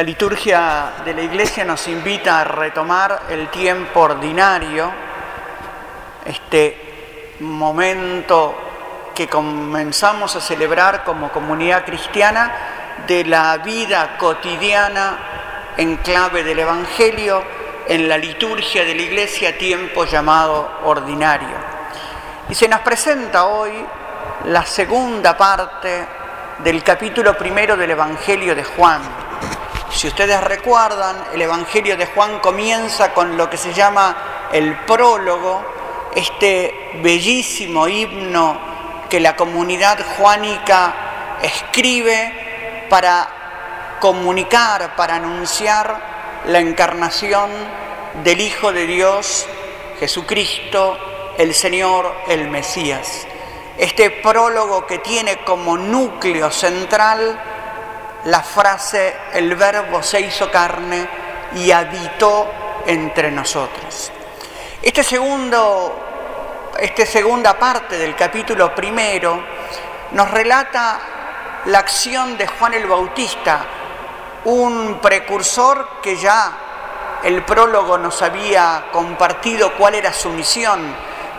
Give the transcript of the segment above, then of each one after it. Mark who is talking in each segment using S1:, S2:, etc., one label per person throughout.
S1: La liturgia de la iglesia nos invita a retomar el tiempo ordinario, este momento que comenzamos a celebrar como comunidad cristiana de la vida cotidiana en clave del Evangelio en la liturgia de la iglesia, tiempo llamado ordinario. Y se nos presenta hoy la segunda parte del capítulo primero del Evangelio de Juan. Si ustedes recuerdan, el Evangelio de Juan comienza con lo que se llama el prólogo, este bellísimo himno que la comunidad juánica escribe para comunicar, para anunciar la encarnación del Hijo de Dios, Jesucristo, el Señor, el Mesías. Este prólogo que tiene como núcleo central la frase, el verbo se hizo carne y habitó entre nosotros. Este segundo, esta segunda parte del capítulo primero nos relata la acción de Juan el Bautista, un precursor que ya el prólogo nos había compartido cuál era su misión.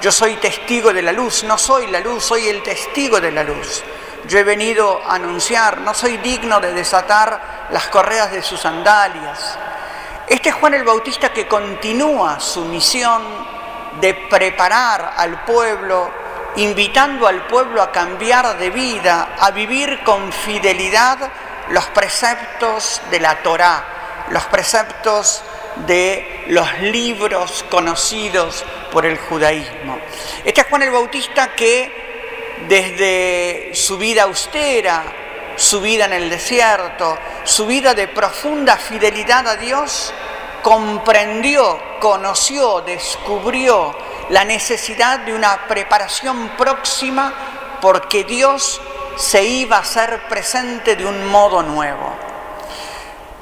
S1: Yo soy testigo de la luz, no soy la luz, soy el testigo de la luz. Yo he venido a anunciar, no soy digno de desatar las correas de sus sandalias. Este es Juan el Bautista que continúa su misión de preparar al pueblo, invitando al pueblo a cambiar de vida, a vivir con fidelidad los preceptos de la Torá, los preceptos de los libros conocidos por el judaísmo. Este es Juan el Bautista que desde su vida austera, su vida en el desierto, su vida de profunda fidelidad a Dios, comprendió, conoció, descubrió la necesidad de una preparación próxima porque Dios se iba a ser presente de un modo nuevo.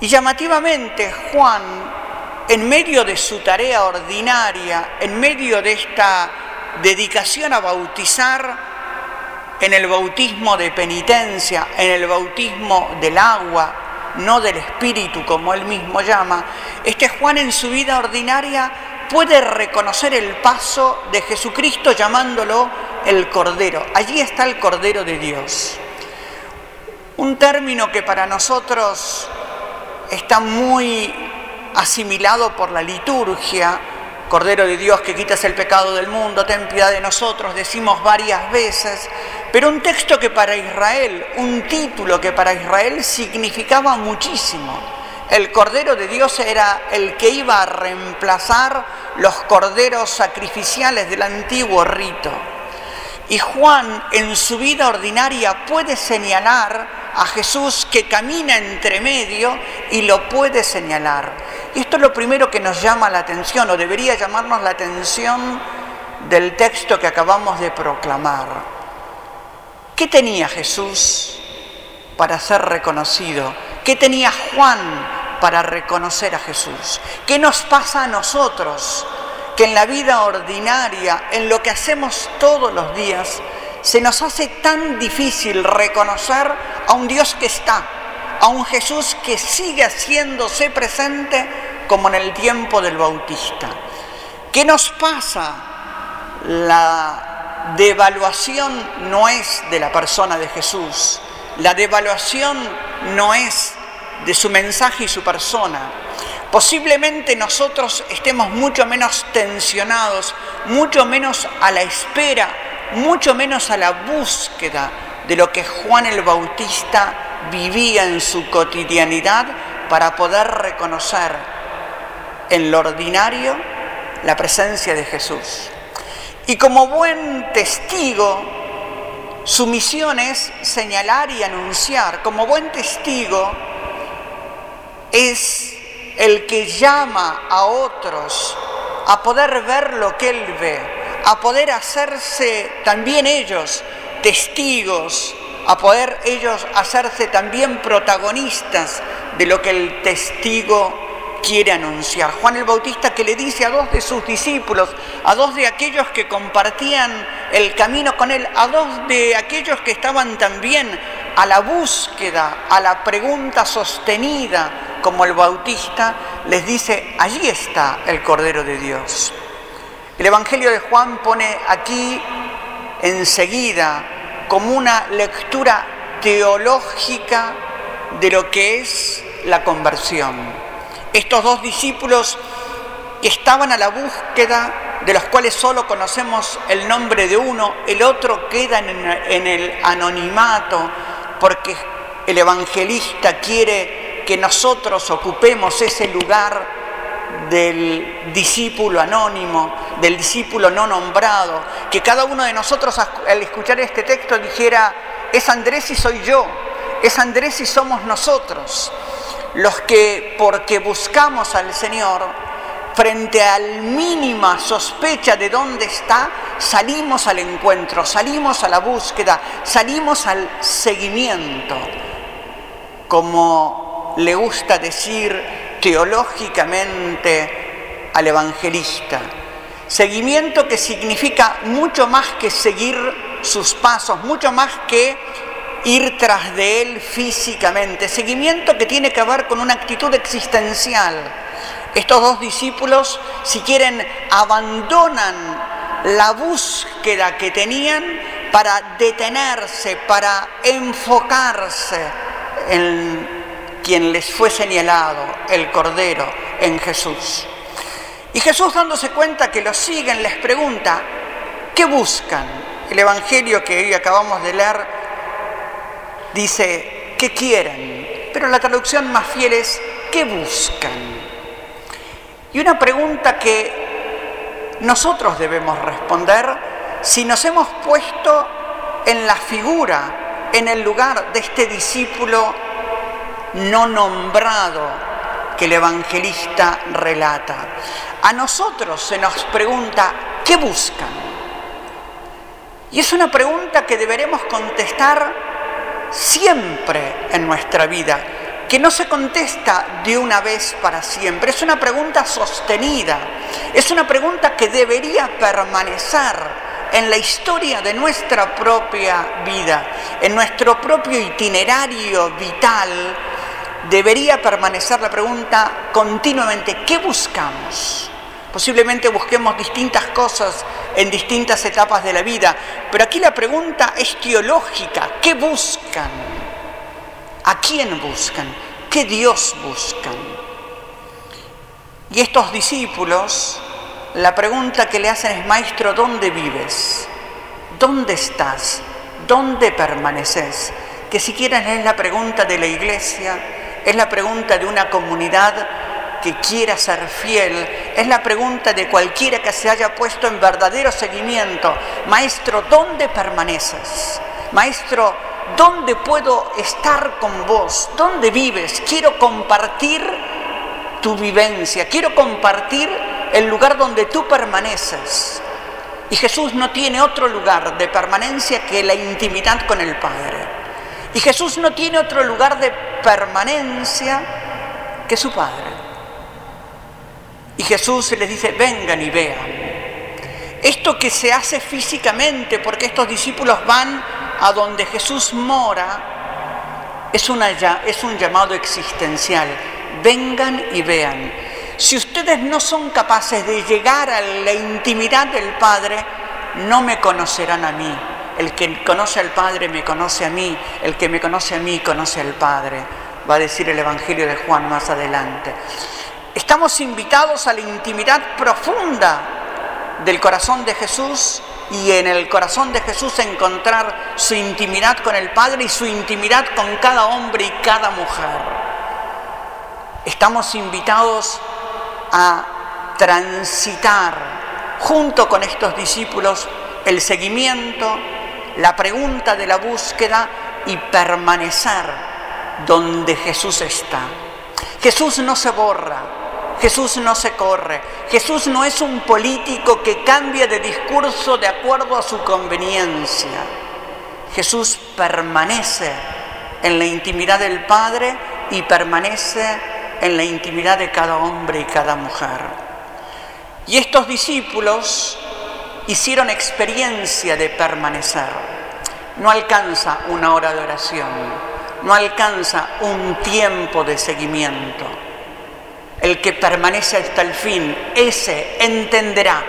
S1: Y llamativamente Juan, en medio de su tarea ordinaria, en medio de esta dedicación a bautizar, en el bautismo de penitencia, en el bautismo del agua, no del espíritu como él mismo llama, este Juan en su vida ordinaria puede reconocer el paso de Jesucristo llamándolo el Cordero. Allí está el Cordero de Dios. Un término que para nosotros está muy asimilado por la liturgia, Cordero de Dios que quitas el pecado del mundo, ten piedad de nosotros, decimos varias veces, pero un texto que para Israel, un título que para Israel significaba muchísimo. El Cordero de Dios era el que iba a reemplazar los corderos sacrificiales del antiguo rito. Y Juan en su vida ordinaria puede señalar a Jesús que camina entre medio y lo puede señalar. Y esto es lo primero que nos llama la atención, o debería llamarnos la atención del texto que acabamos de proclamar. ¿Qué tenía Jesús para ser reconocido? ¿Qué tenía Juan para reconocer a Jesús? ¿Qué nos pasa a nosotros que en la vida ordinaria, en lo que hacemos todos los días, se nos hace tan difícil reconocer a un Dios que está, a un Jesús que sigue haciéndose presente como en el tiempo del Bautista. ¿Qué nos pasa? La devaluación no es de la persona de Jesús, la devaluación no es de su mensaje y su persona, Posiblemente nosotros estemos mucho menos tensionados, mucho menos a la espera, mucho menos a la búsqueda de lo que Juan el Bautista vivía en su cotidianidad para poder reconocer en lo ordinario la presencia de Jesús. Y como buen testigo, su misión es señalar y anunciar. Como buen testigo es el que llama a otros a poder ver lo que Él ve, a poder hacerse también ellos testigos, a poder ellos hacerse también protagonistas de lo que el testigo quiere anunciar. Juan el Bautista que le dice a dos de sus discípulos, a dos de aquellos que compartían el camino con él, a dos de aquellos que estaban también a la búsqueda, a la pregunta sostenida como el Bautista, les dice, allí está el Cordero de Dios. El Evangelio de Juan pone aquí enseguida como una lectura teológica de lo que es la conversión. Estos dos discípulos que estaban a la búsqueda, de los cuales solo conocemos el nombre de uno, el otro queda en el anonimato, porque el evangelista quiere que nosotros ocupemos ese lugar del discípulo anónimo, del discípulo no nombrado, que cada uno de nosotros al escuchar este texto dijera, es Andrés y soy yo, es Andrés y somos nosotros, los que porque buscamos al Señor, frente al mínima sospecha de dónde está, salimos al encuentro, salimos a la búsqueda, salimos al seguimiento, como le gusta decir teológicamente al evangelista. Seguimiento que significa mucho más que seguir sus pasos, mucho más que ir tras de él físicamente. Seguimiento que tiene que ver con una actitud existencial. Estos dos discípulos, si quieren, abandonan la búsqueda que tenían para detenerse, para enfocarse en quien les fue señalado, el Cordero, en Jesús. Y Jesús dándose cuenta que los siguen, les pregunta, ¿qué buscan? El Evangelio que hoy acabamos de leer dice, ¿qué quieren? Pero la traducción más fiel es, ¿qué buscan? Y una pregunta que nosotros debemos responder si nos hemos puesto en la figura, en el lugar de este discípulo no nombrado que el evangelista relata. A nosotros se nos pregunta, ¿qué buscan? Y es una pregunta que deberemos contestar siempre en nuestra vida, que no se contesta de una vez para siempre, es una pregunta sostenida, es una pregunta que debería permanecer en la historia de nuestra propia vida, en nuestro propio itinerario vital, debería permanecer la pregunta continuamente, ¿qué buscamos? Posiblemente busquemos distintas cosas en distintas etapas de la vida, pero aquí la pregunta es teológica, ¿qué buscan? ¿A quién buscan? ¿Qué Dios buscan? Y estos discípulos, la pregunta que le hacen es, Maestro, ¿dónde vives? ¿Dónde estás? ¿Dónde permaneces? Que si quieren es la pregunta de la iglesia, es la pregunta de una comunidad que quiera ser fiel, es la pregunta de cualquiera que se haya puesto en verdadero seguimiento. Maestro, ¿dónde permaneces? Maestro, ¿dónde puedo estar con vos? ¿Dónde vives? Quiero compartir tu vivencia, quiero compartir el lugar donde tú permaneces. Y Jesús no tiene otro lugar de permanencia que la intimidad con el Padre. Y Jesús no tiene otro lugar de permanencia que su Padre. Y Jesús les dice, vengan y vean. Esto que se hace físicamente, porque estos discípulos van a donde Jesús mora, es, es un llamado existencial. Vengan y vean. Si ustedes no son capaces de llegar a la intimidad del Padre, no me conocerán a mí el que conoce al Padre me conoce a mí, el que me conoce a mí conoce al Padre, va a decir el Evangelio de Juan más adelante. Estamos invitados a la intimidad profunda del corazón de Jesús y en el corazón de Jesús encontrar su intimidad con el Padre y su intimidad con cada hombre y cada mujer. Estamos invitados a transitar junto con estos discípulos el seguimiento, la pregunta de la búsqueda y permanecer donde Jesús está. Jesús no se borra, Jesús no se corre, Jesús no es un político que cambia de discurso de acuerdo a su conveniencia. Jesús permanece en la intimidad del Padre y permanece en la intimidad de cada hombre y cada mujer. Y estos discípulos hicieron experiencia de permanecer. No alcanza una hora de oración, no alcanza un tiempo de seguimiento. El que permanece hasta el fin, ese entenderá.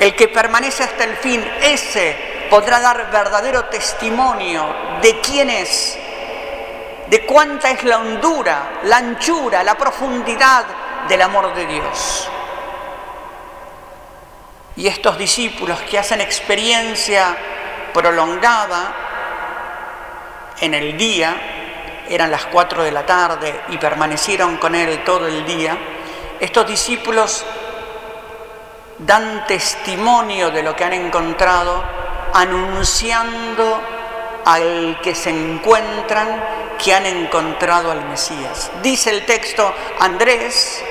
S1: El que permanece hasta el fin, ese podrá dar verdadero testimonio de quién es, de cuánta es la hondura, la anchura, la profundidad del amor de Dios. Y estos discípulos que hacen experiencia prolongada en el día, eran las cuatro de la tarde y permanecieron con él todo el día, estos discípulos dan testimonio de lo que han encontrado, anunciando al que se encuentran que han encontrado al Mesías. Dice el texto, Andrés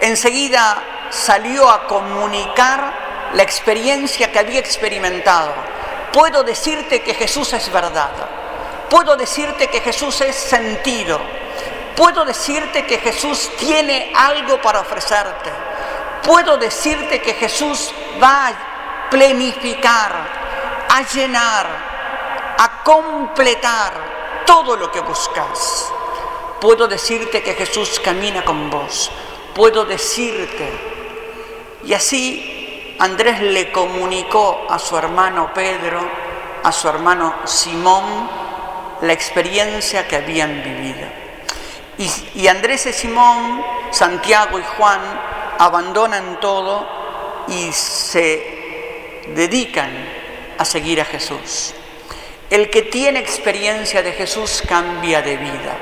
S1: enseguida salió a comunicar la experiencia que había experimentado. Puedo decirte que Jesús es verdad. Puedo decirte que Jesús es sentido. Puedo decirte que Jesús tiene algo para ofrecerte. Puedo decirte que Jesús va a plenificar, a llenar, a completar todo lo que buscas. Puedo decirte que Jesús camina con vos. Puedo decirte. Y así Andrés le comunicó a su hermano Pedro, a su hermano Simón, la experiencia que habían vivido. Y, Andrés y Simón, Santiago y Juan abandonan todo y se dedican a seguir a Jesús. El que tiene experiencia de Jesús cambia de vida.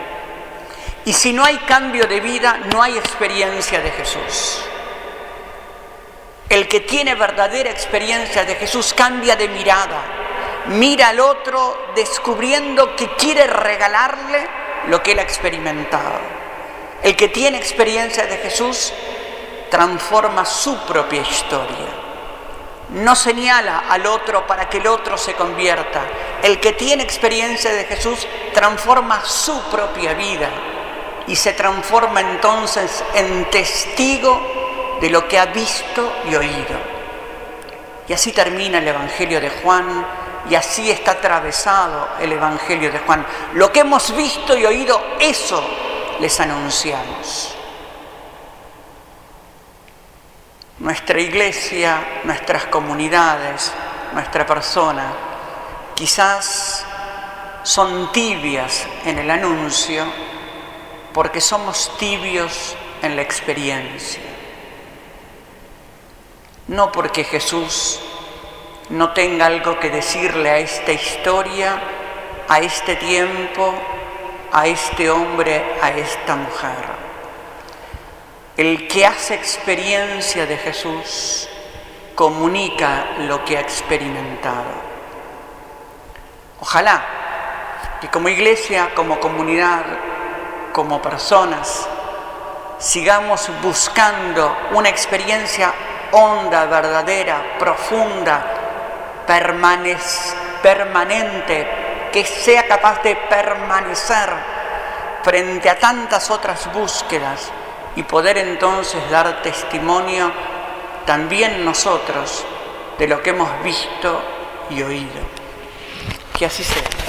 S1: Y si no hay cambio de vida, no hay experiencia de Jesús. El que tiene verdadera experiencia de Jesús cambia de mirada, mira al otro descubriendo que quiere regalarle lo que él ha experimentado. El que tiene experiencia de Jesús transforma su propia historia. No señala al otro para que el otro se convierta. El que tiene experiencia de Jesús transforma su propia vida y se transforma entonces en testigo de lo que ha visto y oído. Y así termina el Evangelio de Juan y así está atravesado el Evangelio de Juan. Lo que hemos visto y oído, eso les anunciamos. Nuestra iglesia, nuestras comunidades, nuestra persona, quizás son tibias en el anuncio porque somos tibios en la experiencia no porque Jesús no tenga algo que decirle a esta historia, a este tiempo, a este hombre, a esta mujer. El que hace experiencia de Jesús comunica lo que ha experimentado. Ojalá que como iglesia, como comunidad, como personas, sigamos buscando una experiencia honda, verdadera, profunda, permanente, que sea capaz de permanecer frente a tantas otras búsquedas y poder entonces dar testimonio también nosotros de lo que hemos visto y oído. Que así sea.